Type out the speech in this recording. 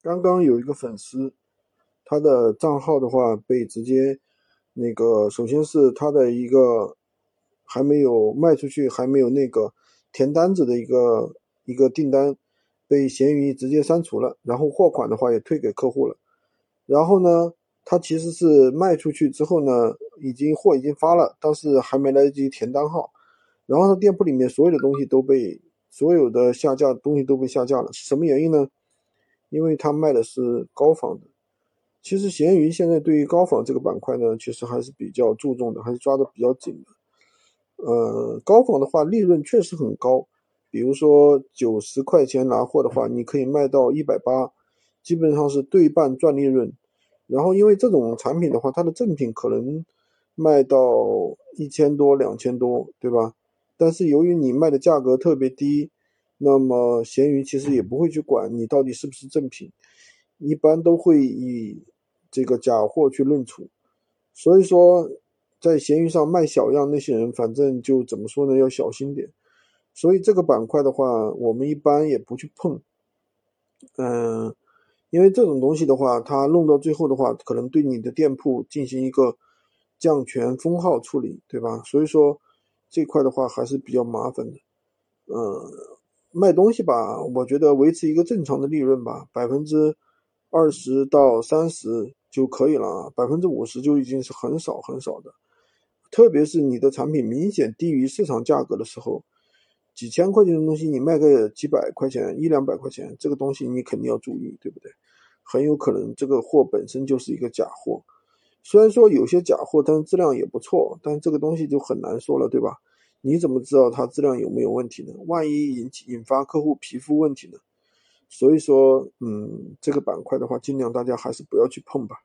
刚刚有一个粉丝，他的账号的话被直接那个，首先是他的一个还没有卖出去，还没有那个填单子的一个一个订单被闲鱼直接删除了，然后货款的话也退给客户了。然后呢，他其实是卖出去之后呢，已经货已经发了，但是还没来得及填单号，然后他店铺里面所有的东西都被所有的下架东西都被下架了，是什么原因呢？因为他卖的是高仿的。其实闲鱼现在对于高仿这个板块呢，其实还是比较注重的，还是抓的比较紧的。呃，高仿的话利润确实很高，比如说九十块钱拿货的话，你可以卖到一百八，基本上是对半赚利润。然后因为这种产品的话，它的正品可能卖到一千多、两千多，对吧？但是由于你卖的价格特别低。那么闲鱼其实也不会去管你到底是不是正品，一般都会以这个假货去论处。所以说，在闲鱼上卖小样那些人，反正就怎么说呢，要小心点。所以这个板块的话，我们一般也不去碰。嗯，因为这种东西的话，它弄到最后的话，可能对你的店铺进行一个降权封号处理，对吧？所以说这块的话还是比较麻烦的。嗯。卖东西吧，我觉得维持一个正常的利润吧，百分之二十到三十就可以了，百分之五十就已经是很少很少的。特别是你的产品明显低于市场价格的时候，几千块钱的东西你卖个几百块钱、一两百块钱，这个东西你肯定要注意，对不对？很有可能这个货本身就是一个假货。虽然说有些假货，但是质量也不错，但这个东西就很难说了，对吧？你怎么知道它质量有没有问题呢？万一引起引发客户皮肤问题呢？所以说，嗯，这个板块的话，尽量大家还是不要去碰吧。